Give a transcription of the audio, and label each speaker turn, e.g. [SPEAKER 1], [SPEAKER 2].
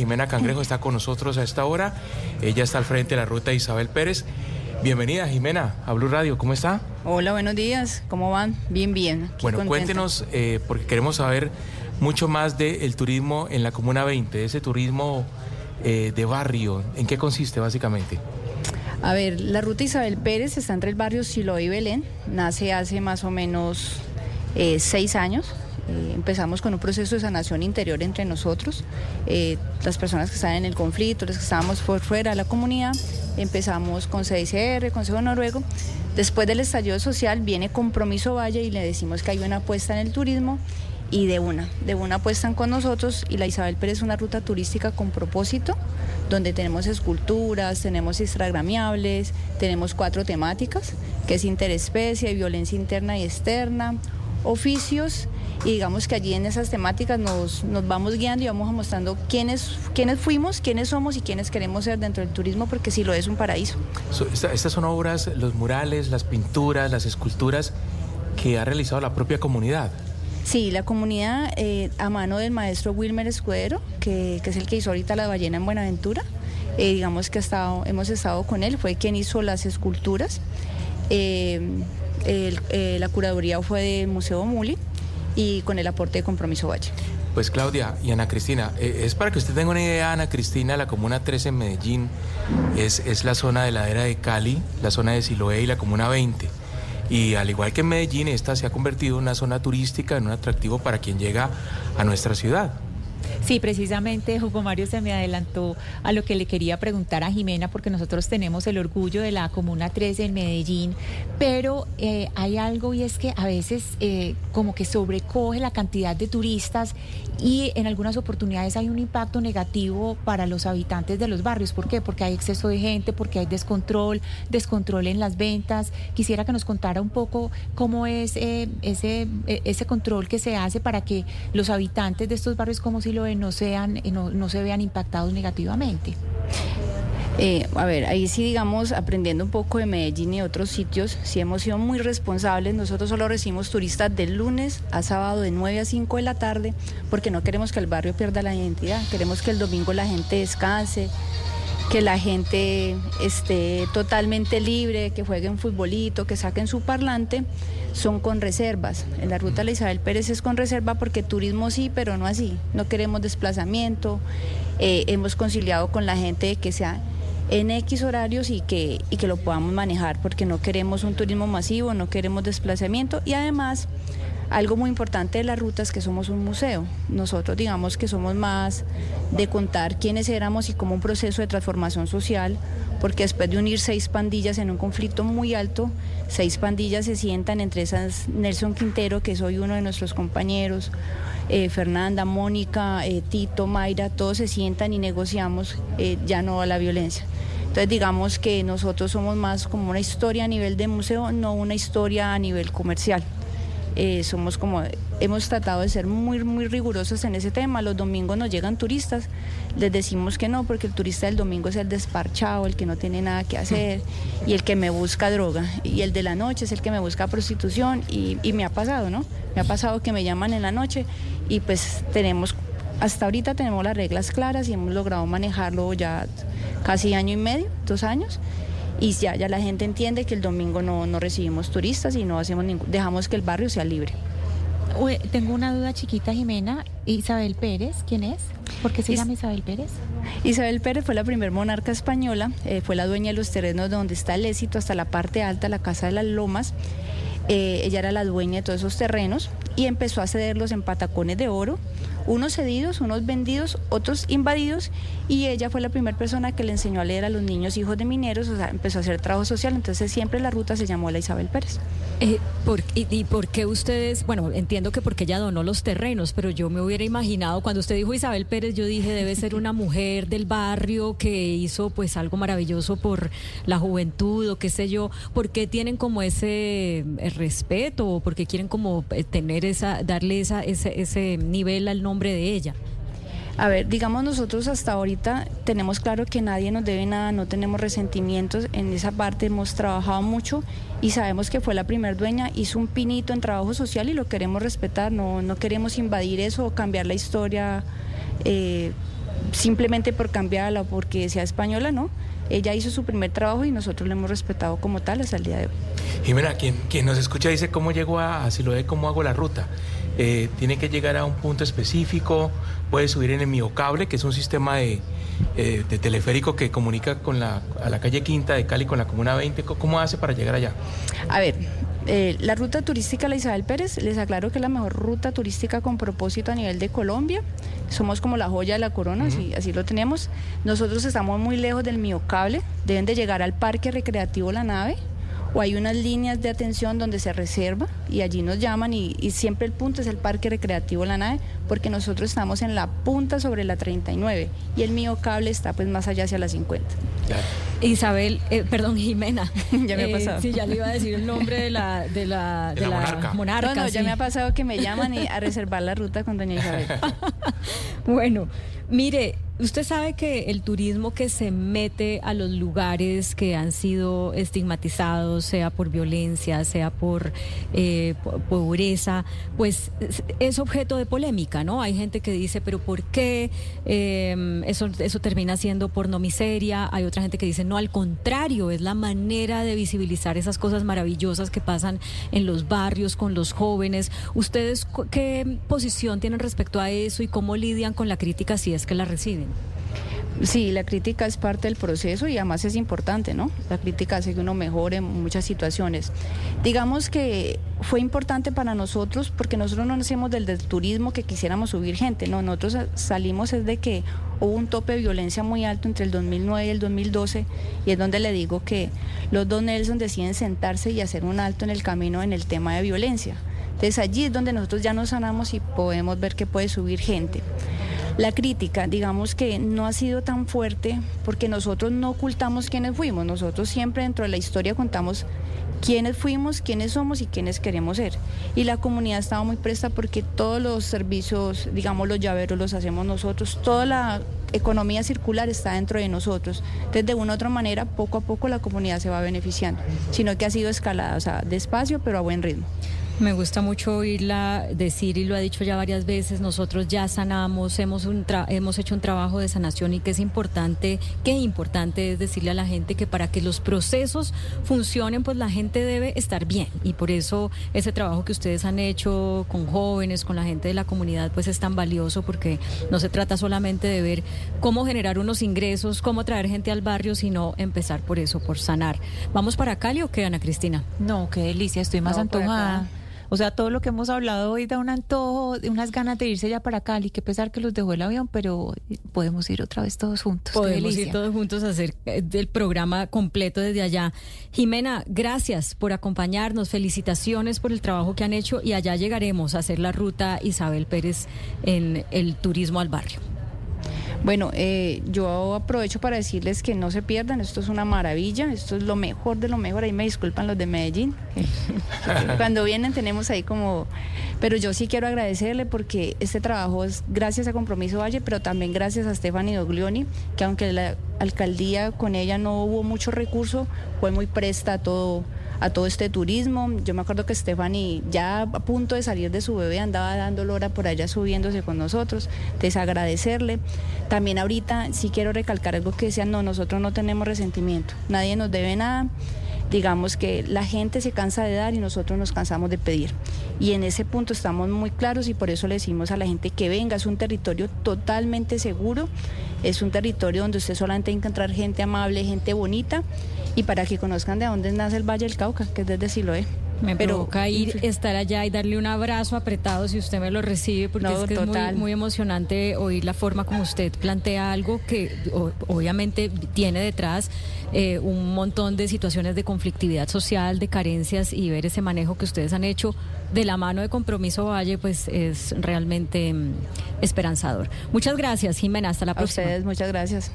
[SPEAKER 1] Jimena Cangrejo está con nosotros a esta hora. Ella está al frente de la ruta Isabel Pérez. Bienvenida, Jimena, a Blue Radio. ¿Cómo está?
[SPEAKER 2] Hola, buenos días. ¿Cómo van? Bien, bien.
[SPEAKER 1] bueno, cuéntenos, eh, porque queremos saber mucho más del turismo en la Comuna 20, ese turismo eh, de barrio. ¿En qué consiste básicamente?
[SPEAKER 2] A ver, la ruta Isabel Pérez está entre el barrio Siloé y Belén. Nace hace más o menos eh, seis años. Eh, empezamos con un proceso de sanación interior entre nosotros, las personas que están en el conflicto, los que estábamos por fuera de la comunidad. Empezamos con CICR, Consejo Noruego. Después del estallido social viene Compromiso Valle y le decimos que hay una apuesta en el turismo y de una, de una apuestan con nosotros y la Isabel Pérez es una ruta turística con propósito, donde tenemos esculturas, tenemos instagramiables, tenemos cuatro temáticas, que es interespecie, violencia interna y externa, oficios, y digamos que allí en esas temáticas nos, nos vamos guiando y vamos mostrando quiénes, quiénes fuimos, quiénes somos y quiénes queremos ser dentro del turismo, porque sí lo es un paraíso.
[SPEAKER 1] estas son obras, los murales, las pinturas, las esculturas que ha realizado la propia comunidad.
[SPEAKER 2] Sí, la comunidad eh, a mano del maestro Wilmer Escudero, que, es el que hizo ahorita la ballena en Buenaventura, eh, digamos que estado, hemos estado con él, fue quien hizo las esculturas. Eh, la curaduría fue del Museo Muli y con el aporte de Compromiso Valle.
[SPEAKER 1] Pues Claudia y Ana Cristina, es para que usted tenga una idea, Ana Cristina, la Comuna 13 en Medellín es, es la zona de la era de Cali, la zona de Siloé y la Comuna 20. Y al igual que en Medellín, esta se ha convertido en una zona turística, en un atractivo para quien llega a nuestra ciudad.
[SPEAKER 3] Sí, precisamente Hugo Mario se me adelantó a lo que le quería preguntar a Jimena, porque nosotros tenemos el orgullo de la Comuna 13 en Medellín, pero eh, hay algo y es que a veces eh, como que sobrecoge la cantidad de turistas y en algunas oportunidades hay un impacto negativo para los habitantes de los barrios. ¿Por qué? Porque hay exceso de gente, porque hay descontrol, descontrol en las ventas. Quisiera que nos contara un poco cómo es eh, ese, ese control que se hace para que los habitantes de estos barrios como si lo no, sean, eh, no, no se vean impactados negativamente.
[SPEAKER 2] Eh, a ver, ahí sí, digamos, aprendiendo un poco de Medellín y otros sitios, sí hemos sido muy responsables. Nosotros solo recibimos turistas del lunes a sábado de 9 a 5 de la tarde porque no queremos que el barrio pierda la identidad. Queremos que el domingo la gente descanse, que la gente esté totalmente libre, que jueguen futbolito, que saquen su parlante, son con reservas. En la ruta de Isabel Pérez es con reserva porque turismo sí, pero no así. No queremos desplazamiento. Eh, hemos conciliado con la gente de que sea en X horarios y que, y que lo podamos manejar porque no queremos un turismo masivo, no queremos desplazamiento y además algo muy importante de la ruta es que somos un museo. Nosotros digamos que somos más de contar quiénes éramos y como un proceso de transformación social, porque después de unir seis pandillas en un conflicto muy alto, seis pandillas se sientan, entre esas Nelson Quintero, que soy uno de nuestros compañeros, eh, Fernanda, Mónica, eh, Tito, Mayra, todos se sientan y negociamos eh, ya no a la violencia. Entonces digamos que nosotros somos más como una historia a nivel de museo, no una historia a nivel comercial. Eh, somos como, hemos tratado de ser muy, muy rigurosos en ese tema. Los domingos nos llegan turistas, les decimos que no, porque el turista del domingo es el desparchado, el que no tiene nada que hacer y el que me busca droga. Y el de la noche es el que me busca prostitución y, y me ha pasado, ¿no? Me ha pasado que me llaman en la noche y pues tenemos, hasta ahorita tenemos las reglas claras y hemos logrado manejarlo ya casi año y medio, dos años y ya, ya la gente entiende que el domingo no, no recibimos turistas y no hacemos ningún, dejamos que el barrio sea libre.
[SPEAKER 3] tengo una duda chiquita, Jimena. Isabel Pérez, ¿quién es? ¿Por qué se llama Isabel Pérez?
[SPEAKER 2] Isabel Pérez fue la primer monarca española, eh, fue la dueña de los terrenos donde está el éxito, hasta la parte alta, la Casa de las Lomas. Eh, ella era la dueña de todos esos terrenos y empezó a cederlos en patacones de oro unos cedidos, unos vendidos, otros invadidos, y ella fue la primera persona que le enseñó a leer a los niños hijos de mineros, o sea, empezó a hacer trabajo social, entonces siempre la ruta se llamó la Isabel Pérez.
[SPEAKER 3] Eh, y, por qué ustedes, bueno, entiendo que porque ella donó los terrenos, pero yo me hubiera imaginado, cuando usted dijo Isabel Pérez, yo dije, debe ser una mujer del barrio que hizo pues algo maravilloso por la juventud o qué sé yo, ¿por qué tienen como ese eh, respeto o por qué quieren como eh, tener esa, darle esa, ese, ese nivel al nombre? De ella?
[SPEAKER 2] A ver, digamos nosotros hasta ahorita tenemos claro que nadie nos debe nada, no tenemos resentimientos, en esa parte hemos trabajado mucho y sabemos que fue la primer dueña, hizo un pinito en trabajo social y lo queremos respetar, no, no queremos invadir eso o cambiar la historia. Eh, simplemente por cambiarla o porque sea española, no. Ella hizo su primer trabajo y nosotros lo hemos respetado como tal hasta el día de hoy.
[SPEAKER 1] Jimena, quien, quien nos escucha dice cómo llego a, a Siloé, cómo hago la ruta. Eh, tiene que llegar a un punto específico, puede subir en el miocable, que es un sistema de, eh, de teleférico que comunica con la, a la calle Quinta de Cali con la Comuna 20. ¿Cómo hace para llegar allá?
[SPEAKER 2] A ver, eh, la ruta turística La Isabel Pérez, les aclaro que es la mejor ruta turística con propósito a nivel de Colombia. Somos como la joya de la corona, así, así lo tenemos. Nosotros estamos muy lejos del miocable, deben de llegar al parque recreativo La Nave, o hay unas líneas de atención donde se reserva y allí nos llaman y, y, siempre el punto es el Parque Recreativo La Nave porque nosotros estamos en la punta sobre la 39 y el mío cable está pues más allá hacia la 50.
[SPEAKER 4] Claro. Isabel, eh, perdón, Jimena.
[SPEAKER 2] ya me ha pasado.
[SPEAKER 4] Eh, sí, ya le iba a decir el nombre de la, de la,
[SPEAKER 1] de, de la, la monarca.
[SPEAKER 4] monarca.
[SPEAKER 2] No, no,
[SPEAKER 4] sí.
[SPEAKER 2] ya me ha pasado que me llaman y a reservar la ruta con doña Isabel.
[SPEAKER 4] bueno, mire, usted sabe que el turismo que se mete a los lugares que han sido estigmatizados, sea por violencia, sea por eh, pobreza, pues es objeto de polémica, ¿no? Hay gente que dice, pero ¿por qué eh, eso, eso termina siendo pornomiseria? Hay otra gente que dice, no, al contrario, es la manera de visibilizar esas cosas maravillosas que pasan en los barrios con los jóvenes. ¿Ustedes qué posición tienen respecto a eso y cómo lidian con la crítica si es que la reciben?
[SPEAKER 2] Sí, la crítica es parte del proceso y además es importante, ¿no? La crítica hace que uno mejore en muchas situaciones. Digamos que fue importante para nosotros porque nosotros no nacimos del, del turismo que quisiéramos subir gente, no, nosotros salimos es de que hubo un tope de violencia muy alto entre el 2009 y el 2012 y es donde le digo que los dos Nelson deciden sentarse y hacer un alto en el camino en el tema de violencia. Entonces allí es donde nosotros ya nos sanamos y podemos ver que puede subir gente. La crítica, digamos que no ha sido tan fuerte porque nosotros no ocultamos quiénes fuimos, nosotros siempre dentro de la historia contamos quiénes fuimos, quiénes somos y quiénes queremos ser. Y la comunidad estaba muy presta porque todos los servicios, digamos los llaveros los hacemos nosotros, toda la economía circular está dentro de nosotros. Entonces, de una u otra manera, poco a poco la comunidad se va beneficiando, sino que ha sido escalada, o sea, despacio pero a buen ritmo.
[SPEAKER 4] Me gusta mucho oírla decir, y lo ha dicho ya varias veces, nosotros ya sanamos, hemos, un hemos hecho un trabajo de sanación y que es importante, qué importante es decirle a la gente que para que los procesos funcionen, pues la gente debe estar bien. Y por eso ese trabajo que ustedes han hecho con jóvenes, con la gente de la comunidad, pues es tan valioso porque no se trata solamente de ver cómo generar unos ingresos, cómo traer gente al barrio, sino empezar por eso, por sanar. ¿Vamos para Cali o qué, Ana Cristina?
[SPEAKER 3] No, qué delicia, estoy más
[SPEAKER 2] No,
[SPEAKER 3] antojada. O sea, todo lo que hemos hablado hoy da un antojo, unas ganas de irse ya para Cali. Qué pesar que los dejó el avión, pero podemos ir otra vez todos juntos.
[SPEAKER 4] Podemos ir todos juntos a hacer eh, el programa completo desde allá. Jimena, gracias por acompañarnos, felicitaciones por el trabajo que han hecho y allá llegaremos a hacer la ruta Isabel Pérez en el turismo al barrio.
[SPEAKER 2] Bueno, eh, yo aprovecho para decirles que no se pierdan, esto es una maravilla, esto es lo mejor de lo mejor, ahí me disculpan los de Medellín, cuando vienen tenemos ahí como, pero yo sí quiero agradecerle porque este trabajo es gracias a Compromiso Valle, pero también gracias a Stephanie Doglioni, que aunque la alcaldía con ella no hubo mucho recurso, fue muy presta a todo a todo este turismo. Yo me acuerdo que Stephanie ya a punto de salir de su bebé andaba dando lora por allá subiéndose con nosotros. Desagradecerle. También ahorita sí quiero recalcar algo que decían, no, nosotros no tenemos resentimiento, nadie nos debe nada. Digamos que la gente se cansa de dar y nosotros nos cansamos de pedir. Y en ese punto estamos muy claros y por eso le decimos a la gente que venga. Es un territorio totalmente seguro, es un territorio donde usted solamente encontrar gente amable, gente bonita y para que conozcan de dónde nace el Valle del Cauca, que es desde Siloé.
[SPEAKER 4] Me
[SPEAKER 2] Pero-
[SPEAKER 4] provoca ir, estar allá y darle un abrazo apretado si usted me lo recibe, porque
[SPEAKER 2] No,
[SPEAKER 4] es que es muy, muy emocionante oír la forma como usted plantea algo que o- obviamente tiene detrás eh, un montón de situaciones de conflictividad social, de carencias y ver ese manejo que ustedes han hecho de la mano de Compromiso Valle, pues es realmente mm, esperanzador. Muchas gracias, Jimena. Hasta la
[SPEAKER 2] A
[SPEAKER 4] próxima.
[SPEAKER 2] ustedes, muchas gracias.